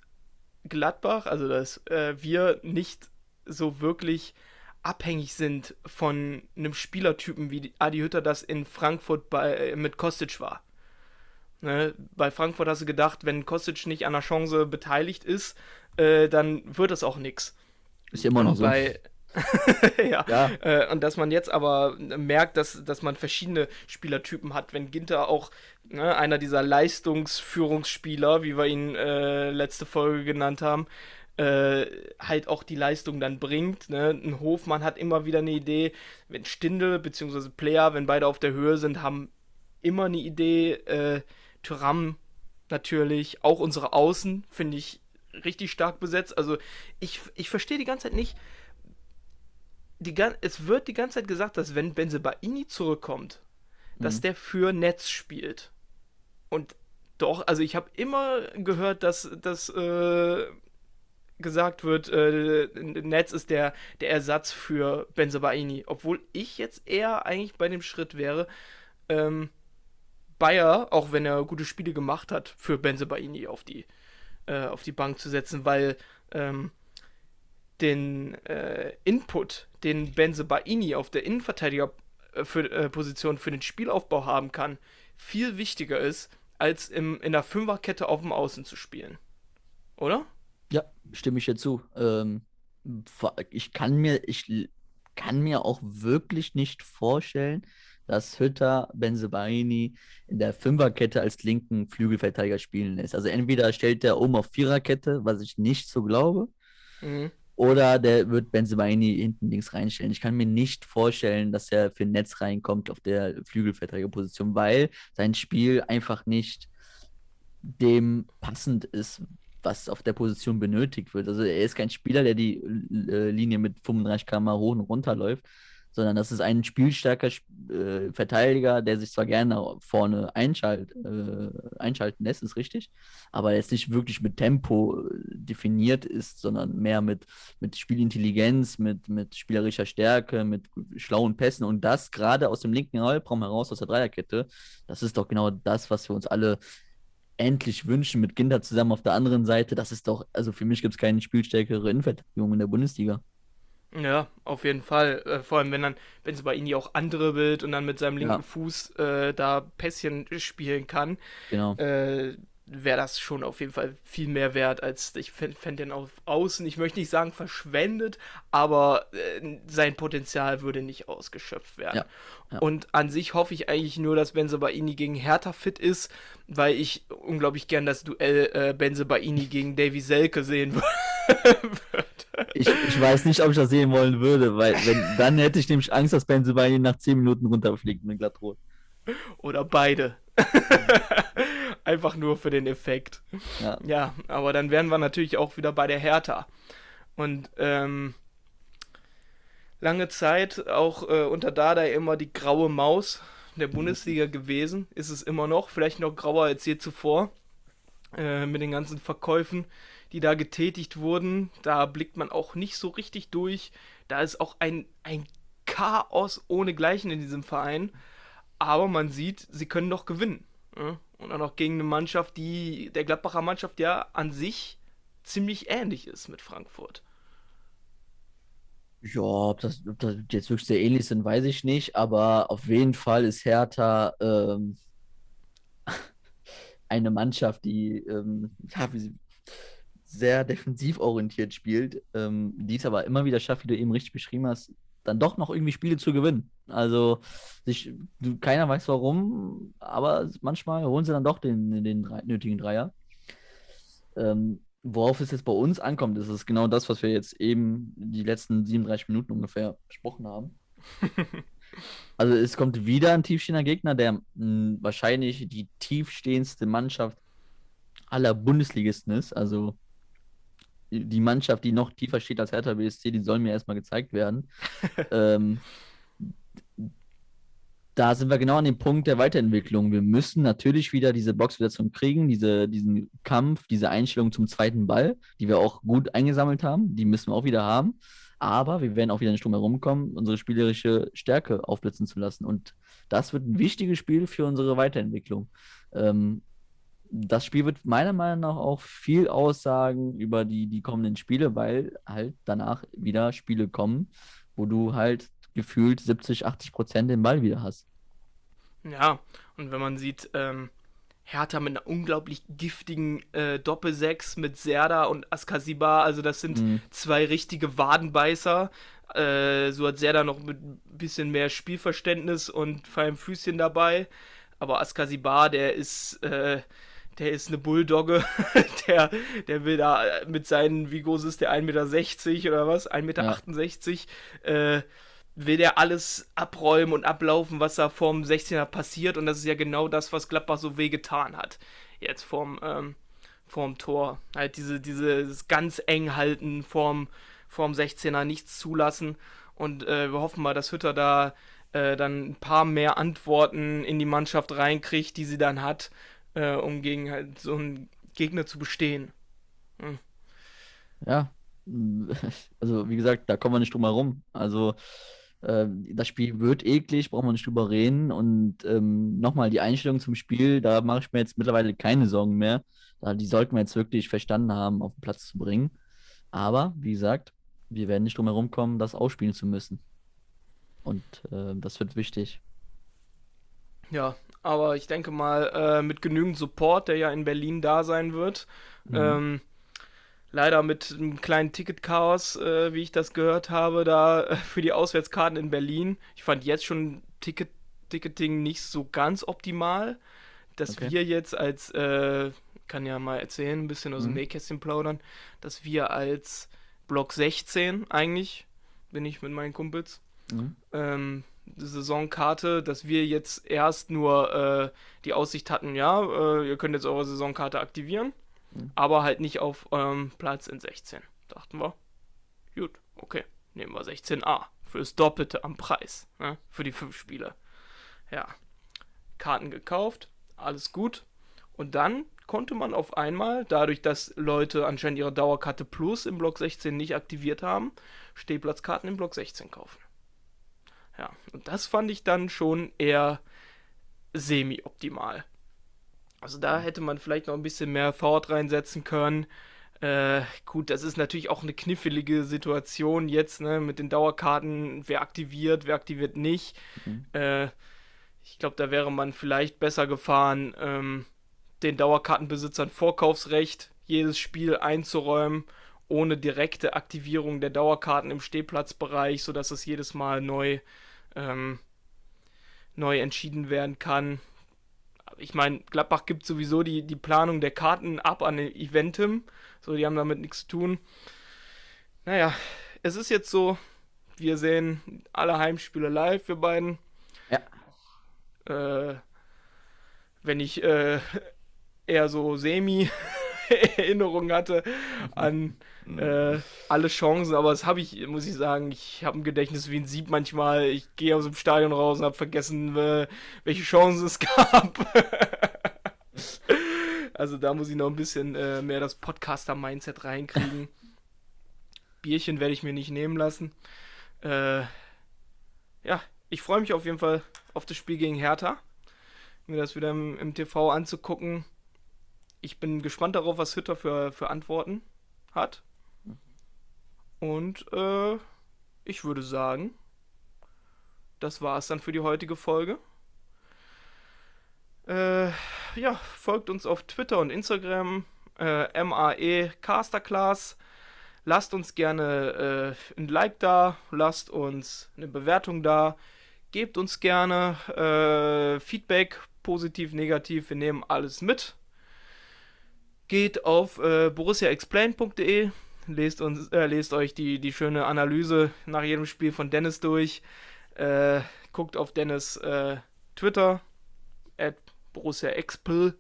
Gladbach, also dass äh, wir nicht so wirklich abhängig sind von einem Spielertypen, wie Adi Hütter das in Frankfurt bei, äh, mit Kostic war. Ne? Bei Frankfurt hast du gedacht, wenn Kostic nicht an der Chance beteiligt ist, äh, dann wird es auch nichts. Ist ja immer noch so. bei, ja. Ja. Äh, und dass man jetzt aber merkt, dass, dass man verschiedene Spielertypen hat. Wenn Ginter auch ne, einer dieser Leistungsführungsspieler, wie wir ihn äh, letzte Folge genannt haben, äh, halt auch die Leistung dann bringt. Ne? Ein Hofmann hat immer wieder eine Idee, wenn Stindel bzw. Player, wenn beide auf der Höhe sind, haben immer eine Idee. Thuram natürlich, auch unsere Außen finde ich richtig stark besetzt. Also ich, ich verstehe die ganze Zeit nicht. Die, es wird die ganze Zeit gesagt, dass wenn Benzebaini zurückkommt, mhm. dass der für Netz spielt. Und doch, also ich habe immer gehört, dass, dass äh, gesagt wird, äh, Netz ist der, der Ersatz für Benzebaini. Obwohl ich jetzt eher eigentlich bei dem Schritt wäre, ähm, Bayer, auch wenn er gute Spiele gemacht hat, für Benzebaini auf die, äh, auf die Bank zu setzen, weil ähm, den äh, Input, den Benzebaini auf der Innenverteidigerposition äh, für, äh, für den Spielaufbau haben kann, viel wichtiger ist, als im, in der Fünferkette auf dem Außen zu spielen. Oder? Ja, stimme ich dir zu. Ähm, ich kann mir, ich kann mir auch wirklich nicht vorstellen, dass Hütter Benzebaini in der Fünferkette als linken Flügelverteidiger spielen lässt. Also entweder stellt er um auf Viererkette, was ich nicht so glaube, mhm. oder der wird Benzebaini hinten links reinstellen. Ich kann mir nicht vorstellen, dass er für Netz reinkommt auf der Flügelverteidigerposition, weil sein Spiel einfach nicht dem passend ist, was auf der Position benötigt wird. Also er ist kein Spieler, der die äh, Linie mit 35 km hoch und runter läuft, sondern das ist ein spielstarker äh, Verteidiger, der sich zwar gerne vorne einschalt, äh, einschalten lässt, ist richtig, aber jetzt nicht wirklich mit Tempo äh, definiert ist, sondern mehr mit, mit Spielintelligenz, mit, mit spielerischer Stärke, mit schlauen Pässen und das gerade aus dem linken Halbraum heraus, aus der Dreierkette, das ist doch genau das, was wir uns alle endlich wünschen mit Ginter zusammen auf der anderen Seite. Das ist doch, also für mich gibt es keine spielstärkere Innenverteidigung in der Bundesliga. Ja, auf jeden Fall. Äh, vor allem, wenn dann, wenn es bei ihm auch andere Bild und dann mit seinem linken ja. Fuß äh, da Pässchen spielen kann, genau. äh, wäre das schon auf jeden Fall viel mehr wert, als ich fände den auf Außen, ich möchte nicht sagen verschwendet, aber äh, sein Potenzial würde nicht ausgeschöpft werden. Ja. Ja. Und an sich hoffe ich eigentlich nur, dass Benze Baini gegen Hertha fit ist, weil ich unglaublich gern das Duell äh, Benze Baini gegen Davy Selke sehen würde. Ich, ich weiß nicht, ob ich das sehen wollen würde, weil wenn, dann hätte ich nämlich Angst, dass Benzebaini nach 10 Minuten runterfliegt mit Glattrot. Oder beide. Einfach nur für den Effekt. Ja. ja, aber dann wären wir natürlich auch wieder bei der Hertha. Und ähm, lange Zeit auch äh, unter Dada immer die graue Maus der Bundesliga gewesen. Ist es immer noch, vielleicht noch grauer als je zuvor. Äh, mit den ganzen Verkäufen die da getätigt wurden. Da blickt man auch nicht so richtig durch. Da ist auch ein, ein Chaos ohnegleichen in diesem Verein. Aber man sieht, sie können doch gewinnen. Ja? Und dann auch gegen eine Mannschaft, die der Gladbacher Mannschaft ja an sich ziemlich ähnlich ist mit Frankfurt. Ja, ob das, ob das jetzt wirklich sehr ähnlich sind, weiß ich nicht. Aber auf jeden Fall ist Hertha ähm, eine Mannschaft, die, ähm, sehr defensiv orientiert spielt, ähm, die es aber immer wieder schafft, wie du eben richtig beschrieben hast, dann doch noch irgendwie Spiele zu gewinnen. Also sich, keiner weiß warum, aber manchmal holen sie dann doch den, den drei, nötigen Dreier. Ähm, worauf es jetzt bei uns ankommt, ist es genau das, was wir jetzt eben die letzten 37 Minuten ungefähr besprochen haben. also es kommt wieder ein tiefstehender Gegner, der mh, hm, wahrscheinlich die tiefstehendste Mannschaft aller Bundesligisten ist. Also die Mannschaft, die noch tiefer steht als Hertha BSC, die soll mir erstmal gezeigt werden. ähm, da sind wir genau an dem Punkt der Weiterentwicklung. Wir müssen natürlich wieder diese Boxbesetzung kriegen, diese, diesen Kampf, diese Einstellung zum zweiten Ball, die wir auch gut eingesammelt haben, die müssen wir auch wieder haben. Aber wir werden auch wieder nicht drum herum kommen, unsere spielerische Stärke aufblitzen zu lassen. Und das wird ein wichtiges Spiel für unsere Weiterentwicklung. Ähm, das Spiel wird meiner Meinung nach auch viel aussagen über die, die kommenden Spiele, weil halt danach wieder Spiele kommen, wo du halt gefühlt 70, 80 Prozent den Ball wieder hast. Ja, und wenn man sieht, ähm, Hertha mit einer unglaublich giftigen äh, Doppelsechs mit Serda und Askasiba, also das sind mhm. zwei richtige Wadenbeißer. Äh, so hat Serda noch mit ein bisschen mehr Spielverständnis und feinem Füßchen dabei. Aber Askasiba, der ist, äh, der ist eine Bulldogge, der, der will da mit seinen, wie groß ist der, 1,60 Meter oder was? 1,68 Meter, ja. äh, will der alles abräumen und ablaufen, was da vorm 16er passiert. Und das ist ja genau das, was Gladbach so weh getan hat. Jetzt vorm, ähm, vorm Tor. Halt diese, dieses ganz eng halten vorm, vorm 16er, nichts zulassen. Und äh, wir hoffen mal, dass Hütter da äh, dann ein paar mehr Antworten in die Mannschaft reinkriegt, die sie dann hat, äh, um gegen halt so einen Gegner zu bestehen. Hm. Ja, also wie gesagt, da kommen wir nicht drum herum. Also äh, das Spiel wird eklig, brauchen wir nicht drüber reden. Und ähm, nochmal die Einstellung zum Spiel, da mache ich mir jetzt mittlerweile keine Sorgen mehr. Die sollten wir jetzt wirklich verstanden haben, auf den Platz zu bringen. Aber wie gesagt, wir werden nicht drum herum kommen, das ausspielen zu müssen. Und äh, das wird wichtig. Ja, aber ich denke mal, äh, mit genügend Support, der ja in Berlin da sein wird, mhm. ähm, leider mit einem kleinen Ticketchaos, äh, wie ich das gehört habe, da äh, für die Auswärtskarten in Berlin. Ich fand jetzt schon Ticket Ticketing nicht so ganz optimal, dass okay. wir jetzt als, äh, kann ja mal erzählen, ein bisschen aus dem mhm. Nähkästchen plaudern, dass wir als Block 16 eigentlich, bin ich mit meinen Kumpels, mhm. ähm, Saisonkarte, dass wir jetzt erst nur äh, die Aussicht hatten, ja, äh, ihr könnt jetzt eure Saisonkarte aktivieren, mhm. aber halt nicht auf ähm, Platz in 16. Dachten wir, gut, okay, nehmen wir 16a fürs Doppelte am Preis, ne, für die fünf Spiele. Ja, Karten gekauft, alles gut. Und dann konnte man auf einmal, dadurch, dass Leute anscheinend ihre Dauerkarte Plus im Block 16 nicht aktiviert haben, Stehplatzkarten im Block 16 kaufen. Ja, und das fand ich dann schon eher semi-optimal. Also da hätte man vielleicht noch ein bisschen mehr Thought reinsetzen können. Äh, gut, das ist natürlich auch eine knifflige Situation jetzt, ne, mit den Dauerkarten, wer aktiviert, wer aktiviert nicht. Mhm. Äh, ich glaube, da wäre man vielleicht besser gefahren, ähm, den Dauerkartenbesitzern Vorkaufsrecht jedes Spiel einzuräumen ohne direkte Aktivierung der Dauerkarten im Stehplatzbereich, sodass es jedes Mal neu, ähm, neu entschieden werden kann. Ich meine, Gladbach gibt sowieso die, die Planung der Karten ab an Eventim. So, die haben damit nichts zu tun. Naja, es ist jetzt so, wir sehen alle Heimspiele live, wir beiden. Ja. Äh, wenn ich äh, eher so semi Erinnerung hatte an äh, alle Chancen, aber das habe ich, muss ich sagen, ich habe ein Gedächtnis wie ein Sieb manchmal. Ich gehe aus dem Stadion raus und habe vergessen, äh, welche Chancen es gab. also da muss ich noch ein bisschen äh, mehr das Podcaster-Mindset reinkriegen. Bierchen werde ich mir nicht nehmen lassen. Äh, ja, ich freue mich auf jeden Fall auf das Spiel gegen Hertha. Mir das wieder im, im TV anzugucken ich bin gespannt darauf, was Hütter für, für Antworten hat. Und äh, ich würde sagen, das war es dann für die heutige Folge. Äh, ja, folgt uns auf Twitter und Instagram, äh, MAE Casterclass. Lasst uns gerne äh, ein Like da, lasst uns eine Bewertung da, gebt uns gerne äh, Feedback, positiv, negativ, wir nehmen alles mit geht auf äh, borussiaexplain.de, lest, äh, lest euch die, die schöne Analyse nach jedem Spiel von Dennis durch, äh, guckt auf Dennis äh, Twitter, at borussiaexpl,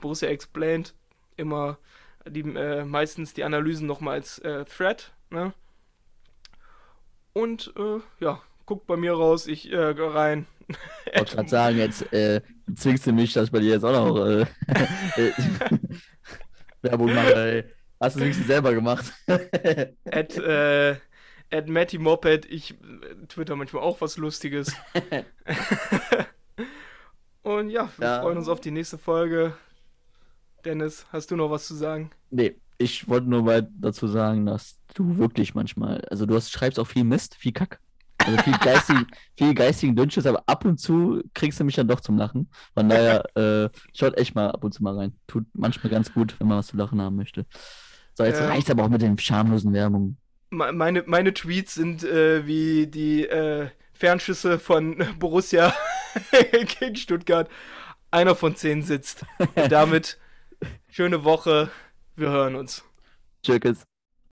Borussia Explained, immer die, äh, meistens die Analysen nochmal als äh, Thread, ne? Und ja, guckt bei mir raus, ich äh, rein. Ich wollte gerade sagen, jetzt äh, zwingst du mich, dass ich bei dir jetzt auch noch äh, Werbung mache. Ey. Hast du es wenigstens selber gemacht? at, äh, at Matty Moped, ich äh, twitter manchmal auch was Lustiges. Und ja, wir ja. freuen uns auf die nächste Folge. Dennis, hast du noch was zu sagen? Nee, ich wollte nur mal dazu sagen, dass du wirklich manchmal, also du hast, schreibst auch viel Mist, viel Kack. Also viel, geistig, viel geistigen Dünnschiss, aber ab und zu kriegst du mich dann doch zum Lachen. Von daher, äh, schaut echt mal ab und zu mal rein. Tut manchmal ganz gut, wenn man was zu lachen haben möchte. So, jetzt äh, reicht aber auch mit den schamlosen Werbungen. Meine, meine Tweets sind äh, wie die äh, Fernschüsse von Borussia gegen Stuttgart. Einer von zehn sitzt. Und damit schöne Woche. Wir hören uns. Tschüss.